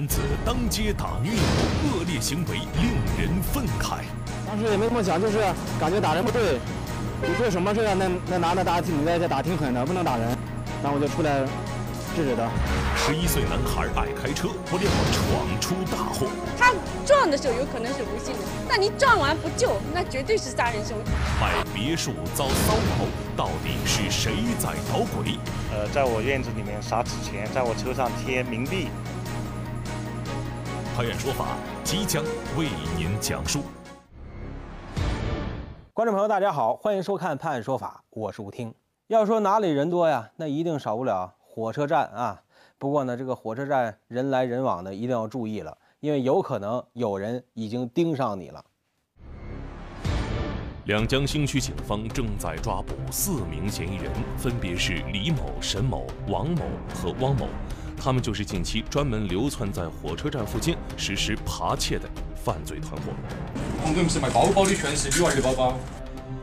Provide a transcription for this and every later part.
男子当街打女友，恶劣行为令人愤慨。当时也没怎么想，就是感觉打人不对，你做什么事啊？那那男的打你在这打挺狠的，不能打人。然后我就出来制止他。十一岁男孩爱开车，不料闯出大祸。他撞的时候有可能是无心的，那你撞完不救，那绝对是杀人凶手。买别墅遭骚扰，到底是谁在捣鬼？呃，在我院子里面撒纸钱，在我车上贴冥币。拍案说法即将为您讲述。观众朋友，大家好，欢迎收看《判案说法》，我是吴听。要说哪里人多呀，那一定少不了火车站啊。不过呢，这个火车站人来人往的，一定要注意了，因为有可能有人已经盯上你了。两江新区警方正在抓捕四名嫌疑人，分别是李某、沈某、王某和汪某，他们就是近期专门流窜在火车站附近实施扒窃的犯罪团伙。红哥们是卖包包的，全是女娃儿的包包。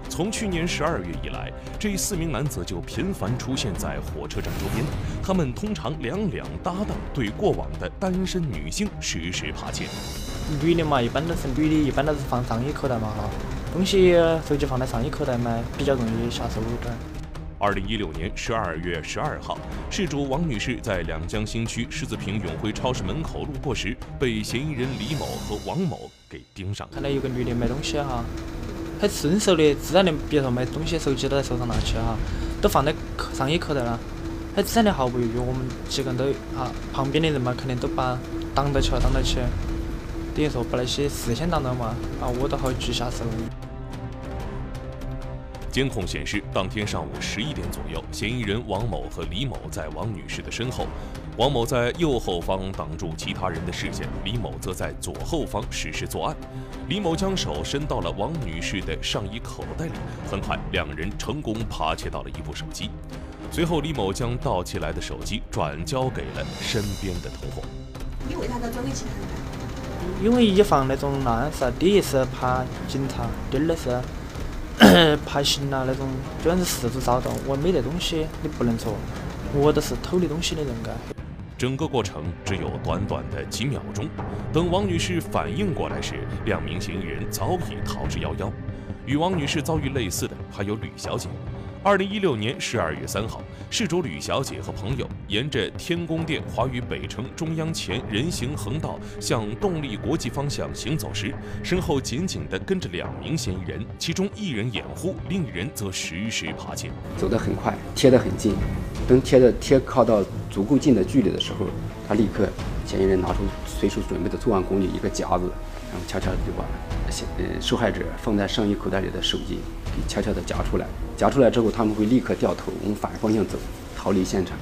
从去年十二月以来，这四名男子就频繁出现在火车站周边。他们通常两两搭档，对过往的单身女性实施扒窃。女的嘛，一般都是女的，一般都是放上衣口袋嘛哈，东西手机放在上衣口袋嘛，比较容易下手段。二零一六年十二月十二号，事主王女士在两江新区狮子坪永辉超市门口路过时，被嫌疑人李某和王某给盯上。看到有个女的买东西哈。很顺手的，自然的，别说买东西，手机都在手上拿起哈，都放在上衣口袋了，很自然的毫不犹豫，我们几个人都啊，旁边的人嘛，肯定都把挡到起了，挡到起，等于说把那些视线挡到嘛，啊，我都好举下手。监控显示，当天上午十一点左右，嫌疑人王某和李某在王女士的身后，王某在右后方挡住其他人的视线，李某则在左后方实施作案。李某将手伸到了王女士的上衣口袋里，很快两人成功扒窃到了一部手机。随后，李某将盗窃来的手机转交给了身边的同伙。你为啥子装给其他人？因为以防那种那样子，第一是怕警察，第二是。爬行啊那种，就算是四处找到我没得东西，你不能说我都是偷你东西的人该。整个过程只有短短的几秒钟。等王女士反应过来时，两名嫌疑人早已逃之夭夭。与王女士遭遇类似的还有吕小姐。二零一六年十二月三号，事主吕小姐和朋友沿着天宫殿华宇北城中央前人行横道向动力国际方向行走时，身后紧紧地跟着两名嫌疑人，其中一人掩护，另一人则实施扒窃。走得很快，贴得很近，等贴的贴靠到足够近的距离的时候，他立刻嫌疑人拿出随手准备的作案工具一个夹子，然后悄悄地就把呃受害者放在上衣口袋里的手机悄悄地夹出来。夹出来之后，他们会立刻掉头往反方向走，逃离现场。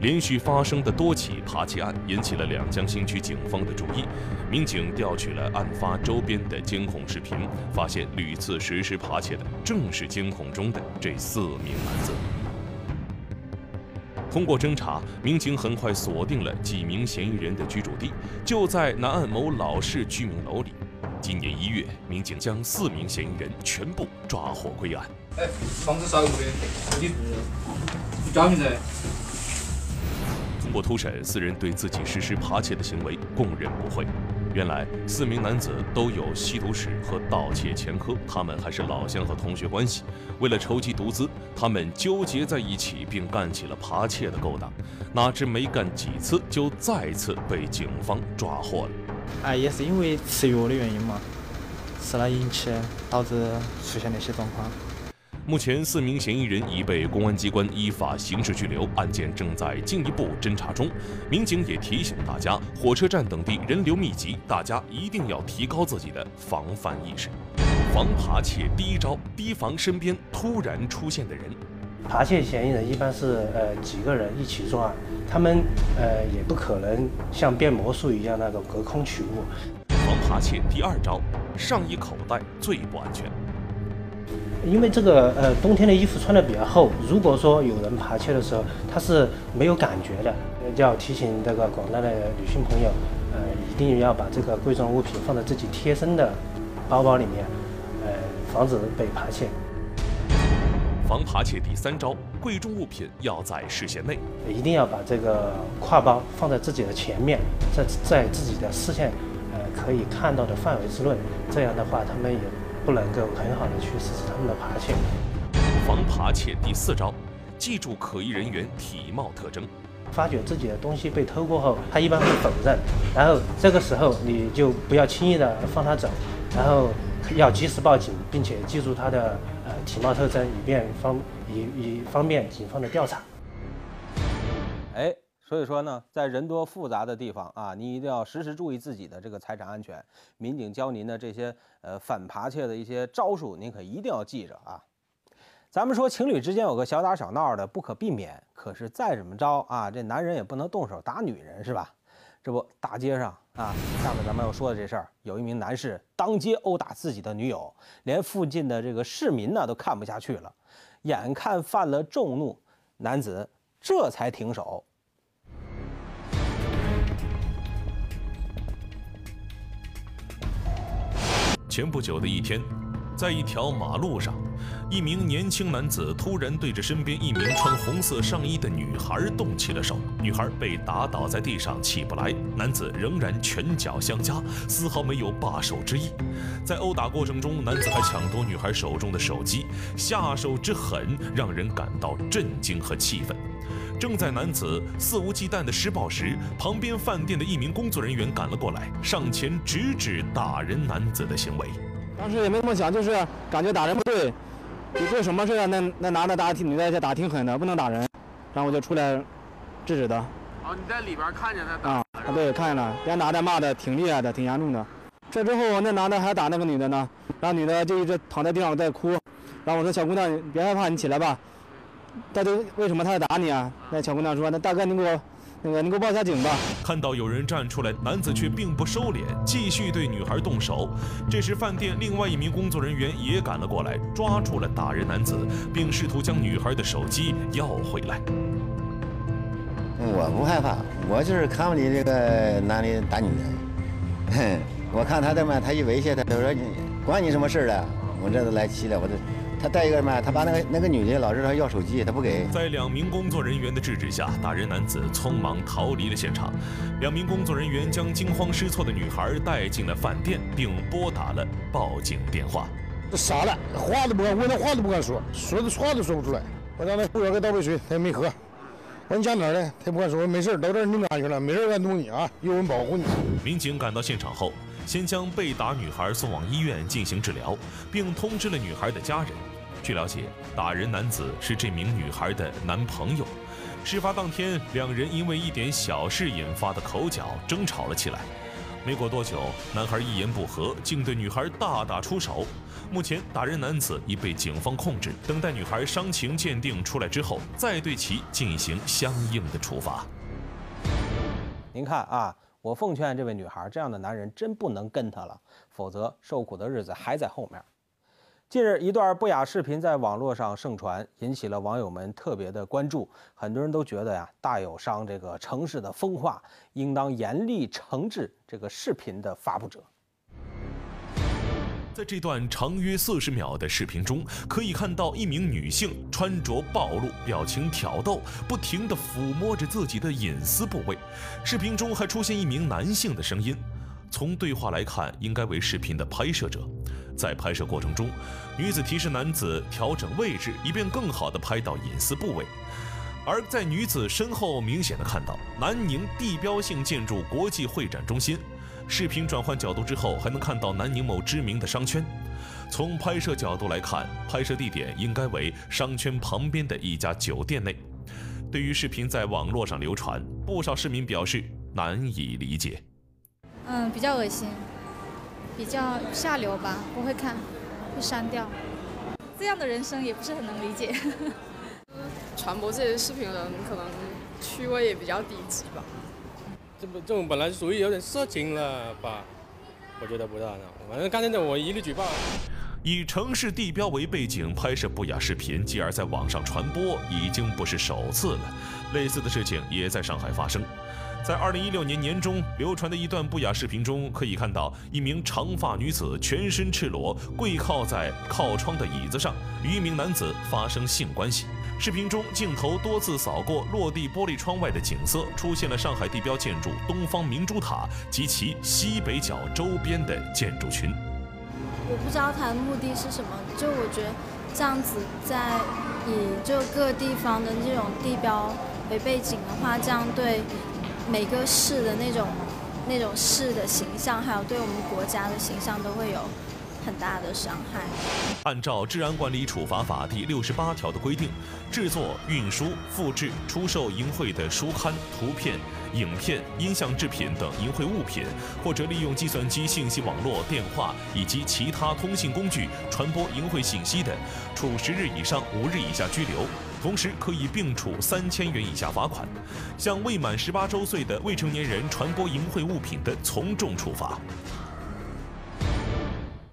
连续发生的多起扒窃案引起了两江新区警方的注意。民警调取了案发周边的监控视频，发现屡次实施扒窃的正是监控中的这四名男子。通过侦查，民警很快锁定了几名嫌疑人的居住地，就在南岸某老式居民楼里。今年一月，民警将四名嫌疑人全部抓获归案。哎，房子啥屋的？你家噻。通过突审，四人对自己实施扒窃的行为供认不讳。原来，四名男子都有吸毒史和盗窃前科，他们还是老乡和同学关系。为了筹集毒资，他们纠结在一起，并干起了扒窃的勾当。哪知没干几次，就再次被警方抓获了。哎，也是因为吃药的原因嘛，吃了引起导致出现那些状况。目前，四名嫌疑人已被公安机关依法刑事拘留，案件正在进一步侦查中。民警也提醒大家，火车站等地人流密集，大家一定要提高自己的防范意识。防扒窃第一招：提防身边突然出现的人。扒窃嫌疑人一般是呃几个人一起作案，他们呃也不可能像变魔术一样那种隔空取物。防扒窃第二招：上衣口袋最不安全。因为这个呃冬天的衣服穿的比较厚，如果说有人扒窃的时候，他是没有感觉的。要提醒这个广大的女性朋友，呃一定要把这个贵重物品放在自己贴身的包包里面，呃防止被扒窃。防扒窃第三招：贵重物品要在视线内，一定要把这个挎包放在自己的前面，在在自己的视线呃可以看到的范围之内，这样的话他们也不能够很好的去实施他们的扒窃。防扒窃第四招：记住可疑人员体貌特征。发觉自己的东西被偷过后，他一般会否认，然后这个时候你就不要轻易的放他走，然后要及时报警，并且记住他的呃体貌特征，以便方以以方便警方的调查。哎，所以说呢，在人多复杂的地方啊，你一定要时时注意自己的这个财产安全。民警教您的这些呃反扒窃的一些招数，您可一定要记着啊。咱们说情侣之间有个小打小闹的不可避免，可是再怎么着啊，这男人也不能动手打女人是吧？这不大街上啊，下面咱们要说的这事儿，有一名男士当街殴打自己的女友，连附近的这个市民呢都看不下去了，眼看犯了众怒，男子这才停手。前不久的一天，在一条马路上。一名年轻男子突然对着身边一名穿红色上衣的女孩动起了手，女孩被打倒在地上起不来，男子仍然拳脚相加，丝毫没有罢手之意。在殴打过程中，男子还抢夺女孩手中的手机，下手之狠让人感到震惊和气愤。正在男子肆无忌惮的施暴时，旁边饭店的一名工作人员赶了过来，上前直指打人男子的行为。当时也没怎么想，就是感觉打人不对。你做什么事啊？那那男的打挺，女的也打挺狠的，不能打人。然后我就出来制止的。哦，你在里边看见他打？啊，对，看见了。别男的骂的挺厉害的，挺严重的。这之后，那男的还打那个女的呢。然后女的就一直躺在地上在哭。然后我说：“小姑娘，别害怕，你起来吧。”大哥，为什么他要打你啊？那小姑娘说：“那大哥，你给我。”那个，你给我报下警吧。看到有人站出来，男子却并不收敛，继续对女孩动手。这时，饭店另外一名工作人员也赶了过来，抓住了打人男子，并试图将女孩的手机要回来。我不害怕，我就是看不起这个男的打女的。哼，我看他这么，他一威胁他，他说你关你什么事儿了？我这都来气了，我都。他带一个什么？他把那个那个女的老是他要手机，他不给。在两名工作人员的制止下，打人男子匆忙逃离了现场。两名工作人员将惊慌失措的女孩带进了饭店，并拨打了报警电话。这傻了，话都不敢，问他话都不敢说，说的话都说不出来。我让他服务员给倒杯水，他也没喝。我说你家哪儿的？他也不敢说。没事，到这儿你安全了，没人敢动你啊，有人保护你。民警赶到现场后，先将被打女孩送往医院进行治疗，并通知了女孩的家人。据了解，打人男子是这名女孩的男朋友。事发当天，两人因为一点小事引发的口角争吵了起来。没过多久，男孩一言不合，竟对女孩大打出手。目前，打人男子已被警方控制，等待女孩伤情鉴定出来之后，再对其进行相应的处罚。您看啊，我奉劝这位女孩，这样的男人真不能跟他了，否则受苦的日子还在后面。近日，一段不雅视频在网络上盛传，引起了网友们特别的关注。很多人都觉得呀，大有伤这个城市的风化，应当严厉惩治这个视频的发布者。在这段长约四十秒的视频中，可以看到一名女性穿着暴露，表情挑逗，不停地抚摸着自己的隐私部位。视频中还出现一名男性的声音。从对话来看，应该为视频的拍摄者。在拍摄过程中，女子提示男子调整位置，以便更好地拍到隐私部位。而在女子身后，明显的看到南宁地标性建筑国际会展中心。视频转换角度之后，还能看到南宁某知名的商圈。从拍摄角度来看，拍摄地点应该为商圈旁边的一家酒店内。对于视频在网络上流传，不少市民表示难以理解。嗯，比较恶心，比较下流吧，不会看，会删掉。这样的人生也不是很能理解。传播这些视频的人可能趣味也比较低级吧。这不，这种本来就属于有点色情了吧？我觉得不大呢。反正刚才的我一律举报。以城市地标为背景拍摄不雅视频，继而在网上传播，已经不是首次了。类似的事情也在上海发生。在二零一六年年中流传的一段不雅视频中，可以看到一名长发女子全身赤裸，跪靠在靠窗的椅子上，与一名男子发生性关系。视频中，镜头多次扫过落地玻璃窗外的景色，出现了上海地标建筑东方明珠塔及其西北角周边的建筑群。我不知道他的目的是什么，就我觉得这样子在以就各地方的这种地标为背景的话，这样对每个市的那种那种市的形象，还有对我们国家的形象都会有。很大的伤害。按照《治安管理处罚法》第六十八条的规定，制作、运输、复制、出售淫秽的书刊、图片、影片、音像制品等淫秽物品，或者利用计算机信息网络、电话以及其他通信工具传播淫秽信息的，处十日以上五日以下拘留，同时可以并处三千元以下罚款；向未满十八周岁的未成年人传播淫秽物品的，从重处罚。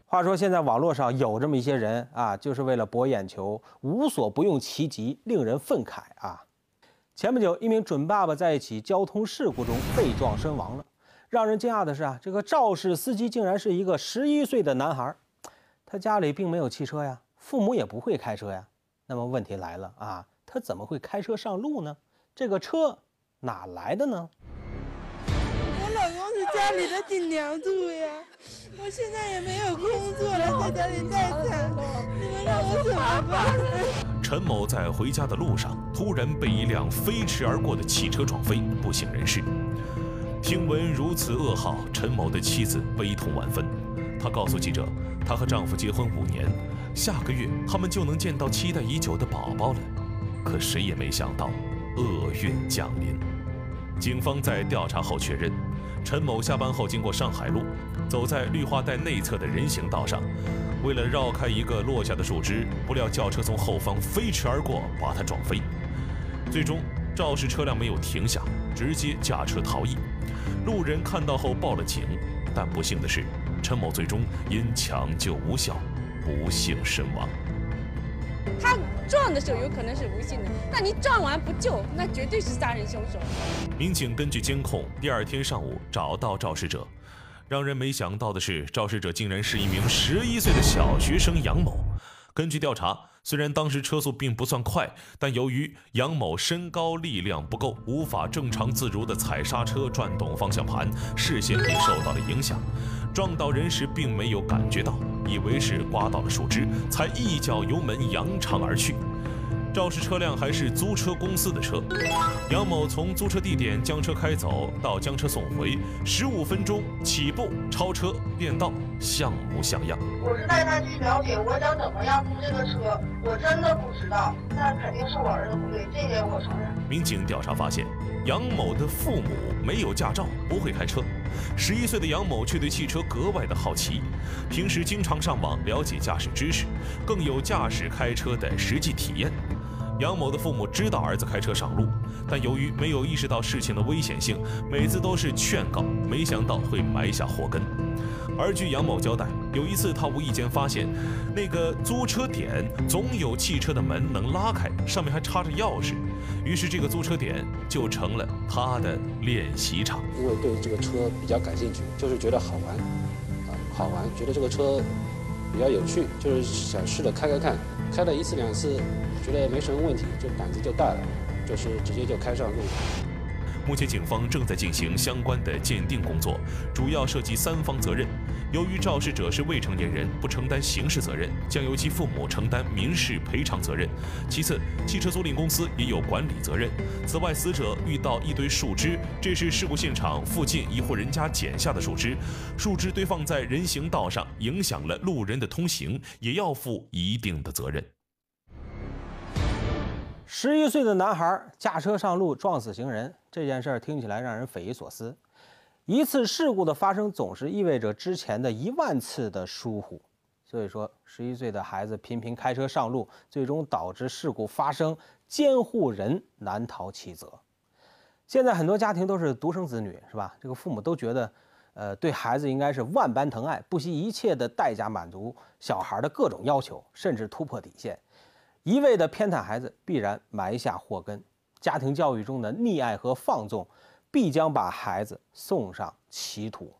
话说，现在网络上有这么一些人啊，就是为了博眼球，无所不用其极，令人愤慨啊！前不久，一名准爸爸在一起交通事故中被撞身亡了。让人惊讶的是啊，这个肇事司机竟然是一个十一岁的男孩，他家里并没有汽车呀，父母也不会开车呀。那么问题来了啊，他怎么会开车上路呢？这个车哪来的呢？我老公是家里的顶梁柱呀。我现在也没有工作了，在家里待产，你们让我怎么办？陈某在回家的路上，突然被一辆飞驰而过的汽车撞飞，不省人事。听闻如此噩耗，陈某的妻子悲痛万分。她告诉记者，她和丈夫结婚五年，下个月他们就能见到期待已久的宝宝了。可谁也没想到，厄运降临。警方在调查后确认。陈某下班后经过上海路，走在绿化带内侧的人行道上，为了绕开一个落下的树枝，不料轿车从后方飞驰而过，把他撞飞。最终，肇事车辆没有停下，直接驾车逃逸。路人看到后报了警，但不幸的是，陈某最终因抢救无效，不幸身亡。他撞的时候有可能是无性的，但你撞完不救，那绝对是杀人凶手。民警根据监控，第二天上午找到肇事者。让人没想到的是，肇事者竟然是一名十一岁的小学生杨某。根据调查，虽然当时车速并不算快，但由于杨某身高力量不够，无法正常自如地踩刹车、转动方向盘，视线也受到了影响。撞到人时并没有感觉到，以为是刮到了树枝，才一脚油门扬长而去。肇事车辆还是租车公司的车，杨某从租车地点将车开走到将车送回，十五分钟起步超车变道，像模像样。我是带他去了解我想怎么样租这个车，我真的不知道，那肯定是我儿子不对，这点我承认。民警调查发现，杨某的父母没有驾照，不会开车，十一岁的杨某却对汽车格外的好奇，平时经常上网了解驾驶知识，更有驾驶开车的实际体验。杨某的父母知道儿子开车上路，但由于没有意识到事情的危险性，每次都是劝告，没想到会埋下祸根。而据杨某交代，有一次他无意间发现，那个租车点总有汽车的门能拉开，上面还插着钥匙，于是这个租车点就成了他的练习场。因为对这个车比较感兴趣，就是觉得好玩，啊，好玩，觉得这个车比较有趣，就是想试着开开看，开了一次两次。觉得没什么问题，就胆子就大了，就是直接就开上路。目前警方正在进行相关的鉴定工作，主要涉及三方责任。由于肇事者是未成年人，不承担刑事责任，将由其父母承担民事赔偿责任。其次，汽车租赁公司也有管理责任。此外，死者遇到一堆树枝，这是事故现场附近一户人家剪下的树枝，树枝堆放在人行道上，影响了路人的通行，也要负一定的责任。十一岁的男孩驾车上路撞死行人，这件事听起来让人匪夷所思。一次事故的发生总是意味着之前的一万次的疏忽，所以说十一岁的孩子频频开车上路，最终导致事故发生，监护人难逃其责。现在很多家庭都是独生子女，是吧？这个父母都觉得，呃，对孩子应该是万般疼爱，不惜一切的代价满足小孩的各种要求，甚至突破底线。一味的偏袒孩子，必然埋下祸根。家庭教育中的溺爱和放纵，必将把孩子送上歧途。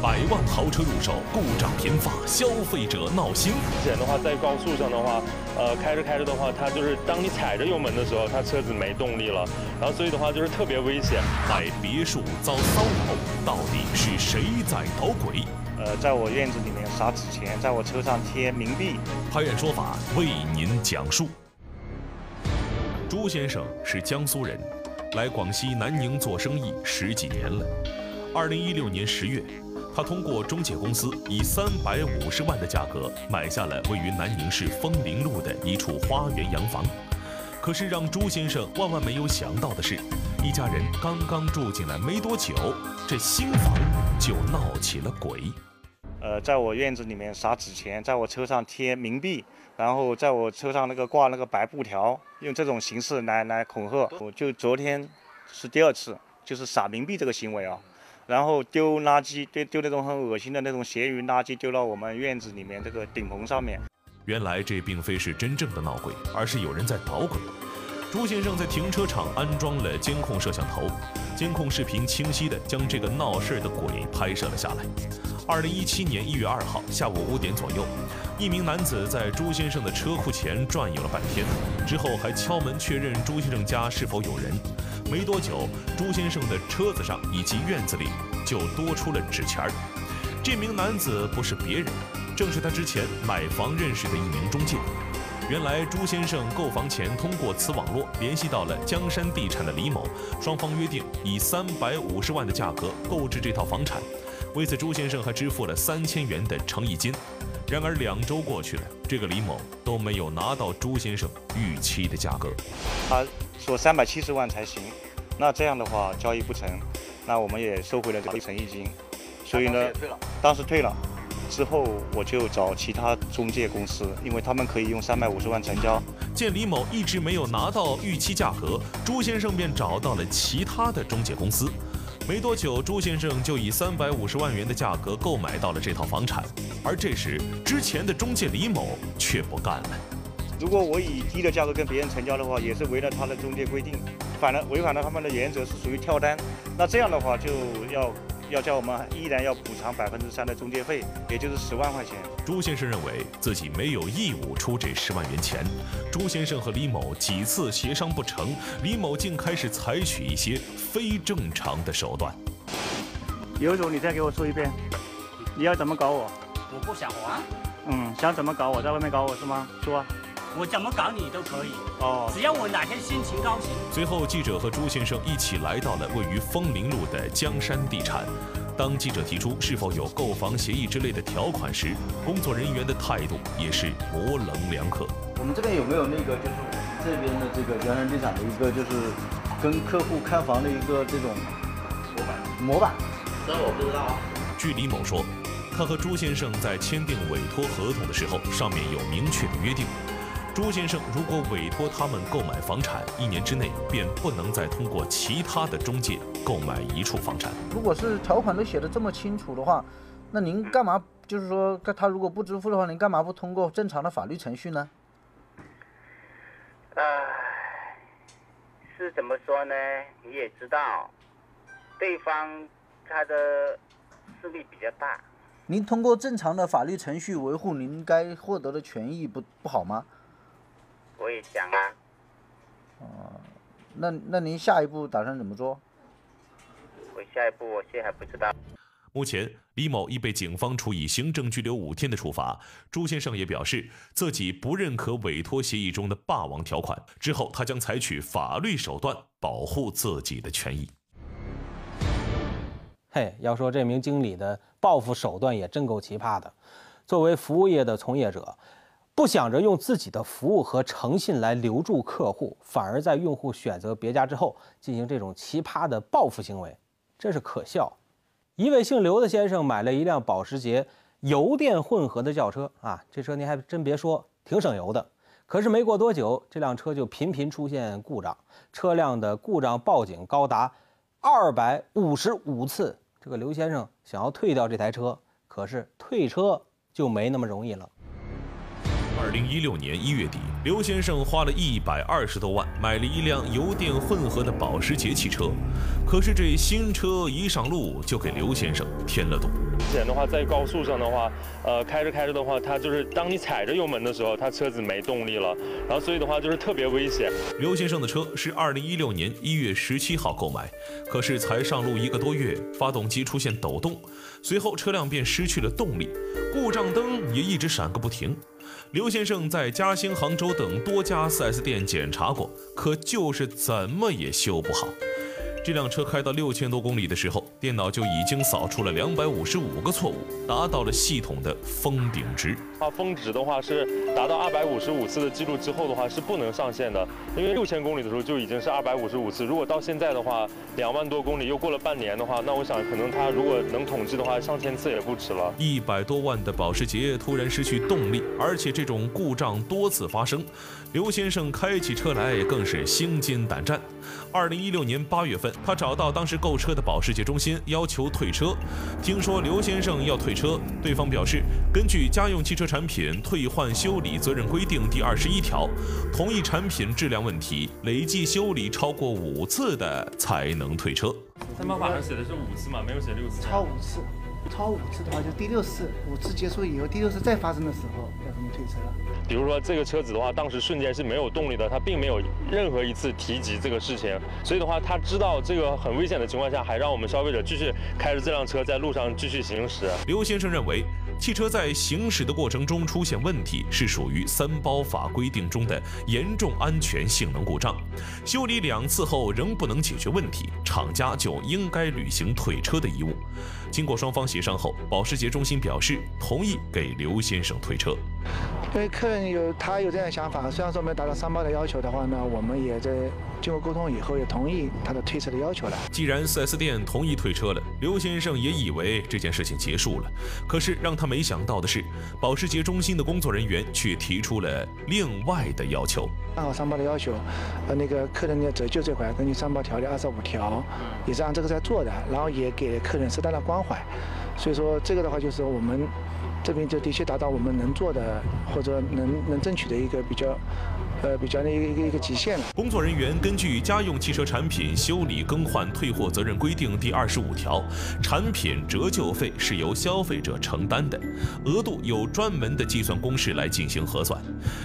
百万豪车入手，故障频发，消费者闹心。之前的话，在高速上的话，呃，开着开着的话，它就是当你踩着油门的时候，它车子没动力了，然后所以的话就是特别危险。在别墅遭骚扰，到底是谁在捣鬼？呃，在我院子里面撒纸钱，在我车上贴冥币。拍院说法为您讲述。朱先生是江苏人，来广西南宁做生意十几年了。二零一六年十月。他通过中介公司以三百五十万的价格买下了位于南宁市枫林路的一处花园洋房。可是让朱先生万万没有想到的是，一家人刚刚住进来没多久，这新房就闹起了鬼。呃，在我院子里面撒纸钱，在我车上贴冥币，然后在我车上那个挂那个白布条，用这种形式来来恐吓。我就昨天是第二次，就是撒冥币这个行为啊。然后丢垃圾，丢丢那种很恶心的那种咸鱼垃圾，丢到我们院子里面这个顶棚上面。原来这并非是真正的闹鬼，而是有人在捣鬼。朱先生在停车场安装了监控摄像头，监控视频清晰地将这个闹事的鬼拍摄了下来。二零一七年一月二号下午五点左右，一名男子在朱先生的车库前转悠了半天，之后还敲门确认朱先生家是否有人。没多久，朱先生的车子上以及院子里就多出了纸钱儿。这名男子不是别人，正是他之前买房认识的一名中介。原来朱先生购房前通过此网络联系到了江山地产的李某，双方约定以三百五十万的价格购置这套房产。为此，朱先生还支付了三千元的诚意金。然而两周过去了，这个李某都没有拿到朱先生预期的价格。他。说三百七十万才行，那这样的话交易不成，那我们也收回了这个诚意金，所以呢，当时退了，之后我就找其他中介公司，因为他们可以用三百五十万成交。见李某一直没有拿到预期价格，朱先生便找到了其他的中介公司。没多久，朱先生就以三百五十万元的价格购买到了这套房产，而这时之前的中介李某却不干了。如果我以低的价格跟别人成交的话，也是违了他的中介规定，反了违反了他们的原则，是属于跳单。那这样的话，就要要叫我们依然要补偿百分之三的中介费，也就是十万块钱。朱先生认为自己没有义务出这十万元钱。朱先生和李某几次协商不成，李某竟开始采取一些非正常的手段。有种你再给我说一遍，你要怎么搞我？我不想还。嗯，想怎么搞我，在外面搞我是吗？说。我怎么搞你都可以哦，只要我哪天心情高兴。随后，记者和朱先生一起来到了位于枫林路的江山地产。当记者提出是否有购房协议之类的条款时，工作人员的态度也是模棱两可。我们这边有没有那个，就是我们这边的这个江山地产的一个，就是跟客户看房的一个这种模板？模板？这我不知道。据李某说，他和朱先生在签订委托合同的时候，上面有明确的约定。朱先生如果委托他们购买房产，一年之内便不能再通过其他的中介购买一处房产。如果是条款都写的这么清楚的话，那您干嘛？就是说，他如果不支付的话，您干嘛不通过正常的法律程序呢？唉，是怎么说呢？你也知道，对方他的势力比较大。您通过正常的法律程序维护您该获得的权益，不不好吗？我也想啊。哦，那那您下一步打算怎么做？我下一步我现在还不知道。目前，李某已被警方处以行政拘留五天的处罚。朱先生也表示自己不认可委托协议中的霸王条款，之后他将采取法律手段保护自己的权益。嘿，要说这名经理的报复手段也真够奇葩的。作为服务业的从业者。不想着用自己的服务和诚信来留住客户，反而在用户选择别家之后进行这种奇葩的报复行为，真是可笑。一位姓刘的先生买了一辆保时捷油电混合的轿车啊，这车您还真别说，挺省油的。可是没过多久，这辆车就频频出现故障，车辆的故障报警高达二百五十五次。这个刘先生想要退掉这台车，可是退车就没那么容易了。二零一六年一月底，刘先生花了一百二十多万买了一辆油电混合的保时捷汽车，可是这新车一上路就给刘先生添了堵。之前的话，在高速上的话，呃，开着开着的话，它就是当你踩着油门的时候，它车子没动力了，然后所以的话就是特别危险。刘先生的车是二零一六年一月十七号购买，可是才上路一个多月，发动机出现抖动，随后车辆便失去了动力，故障灯也一直闪个不停。刘先生在嘉兴、杭州等多家 4S 店检查过，可就是怎么也修不好。这辆车开到六千多公里的时候，电脑就已经扫出了两百五十五个错误，达到了系统的封顶值。它峰值的话是达到二百五十五次的记录之后的话是不能上线的，因为六千公里的时候就已经是二百五十五次。如果到现在的话，两万多公里又过了半年的话，那我想可能它如果能统计的话，上千次也不迟了。一百多万的保时捷突然失去动力，而且这种故障多次发生，刘先生开起车来更是心惊胆战。二零一六年八月份，他找到当时购车的保时捷中心，要求退车。听说刘先生要退车，对方表示，根据家用汽车产品退换修理责任规定第二十一条，同一产品质量问题累计修理超过五次的才能退车。三包法上写的是五次嘛，没有写六次。超五次，超五次的话就第六次，五次结束以后，第六次再发生的时候要怎么退车了？比如说这个车子的话，当时瞬间是没有动力的，他并没有任何一次提及这个事情，所以的话，他知道这个很危险的情况下，还让我们消费者继续开着这辆车在路上继续行驶。刘先生认为，汽车在行驶的过程中出现问题是属于三包法规定中的严重安全性能故障，修理两次后仍不能解决问题，厂家就应该履行退车的义务。经过双方协商后，保时捷中心表示同意给刘先生退车。因为客人有他有这样的想法，虽然说没有达到三包的要求的话呢，我们也在经过沟通以后也同意他的退车的要求了。既然 4S 店同意退车了，刘先生也以为这件事情结束了。可是让他没想到的是，保时捷中心的工作人员却提出了另外的要求。按照三包的要求，呃，那个客人的折旧这块根据三包条例二十五条，也是按这个在做的，然后也给客人适当的关怀。所以说这个的话就是我们。这边就的确达到我们能做的或者能能争取的一个比较，呃，比较的一个一个一个极限了。工作人员根据《家用汽车产品修理更换退货责任规定》第二十五条，产品折旧费是由消费者承担的，额度有专门的计算公式来进行核算。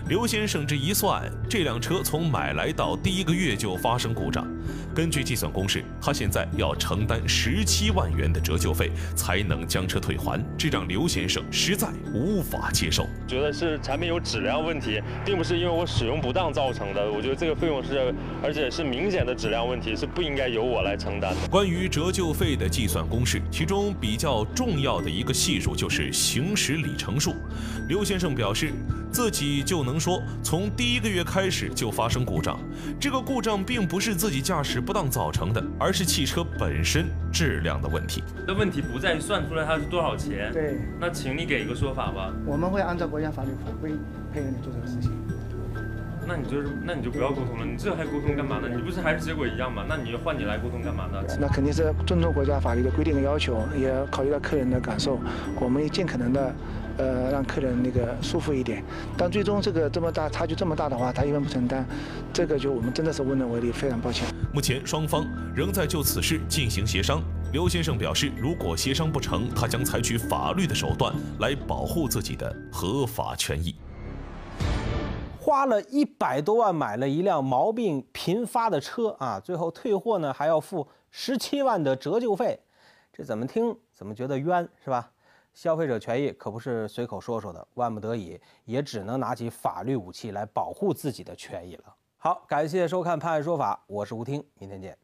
刘先生这一算，这辆车从买来到第一个月就发生故障，根据计算公式，他现在要承担十七万元的折旧费才能将车退还，这让刘先生。实在无法接受，觉得是产品有质量问题，并不是因为我使用当造成的。我觉得这个费用是，而且是明显的质量问题，是不应该由我来承担的。关于折旧费的计算公式，其中比较重要的一个系数就是行驶里程数。刘先生表示，自己就能说从第一个月开始就发生故障，这个故障并不是自己驾驶不当造成的，而是汽车本身质量的问题。那问题不在于算出来它是多少钱，对，那请你给。一个说法吧，我们会按照国家法律法规配合你做这个事情。那你就是，那你就不要沟通了，你这还沟通干嘛呢？你不是还是结果一样吗？那你换你来沟通干嘛呢？那肯定是尊重国家法律的规定和要求，也考虑到客人的感受，我们也尽可能的，呃，让客人那个舒服一点。但最终这个这么大差距这么大的话，他一般不承担，这个就我们真的是无能为力，非常抱歉。目前双方仍在就此事进行协商。刘先生表示，如果协商不成，他将采取法律的手段来保护自己的合法权益。花了一百多万买了一辆毛病频发的车啊，最后退货呢还要付十七万的折旧费，这怎么听怎么觉得冤是吧？消费者权益可不是随口说说的，万不得已也只能拿起法律武器来保护自己的权益了。好，感谢收看《判案说法》，我是吴听，明天见。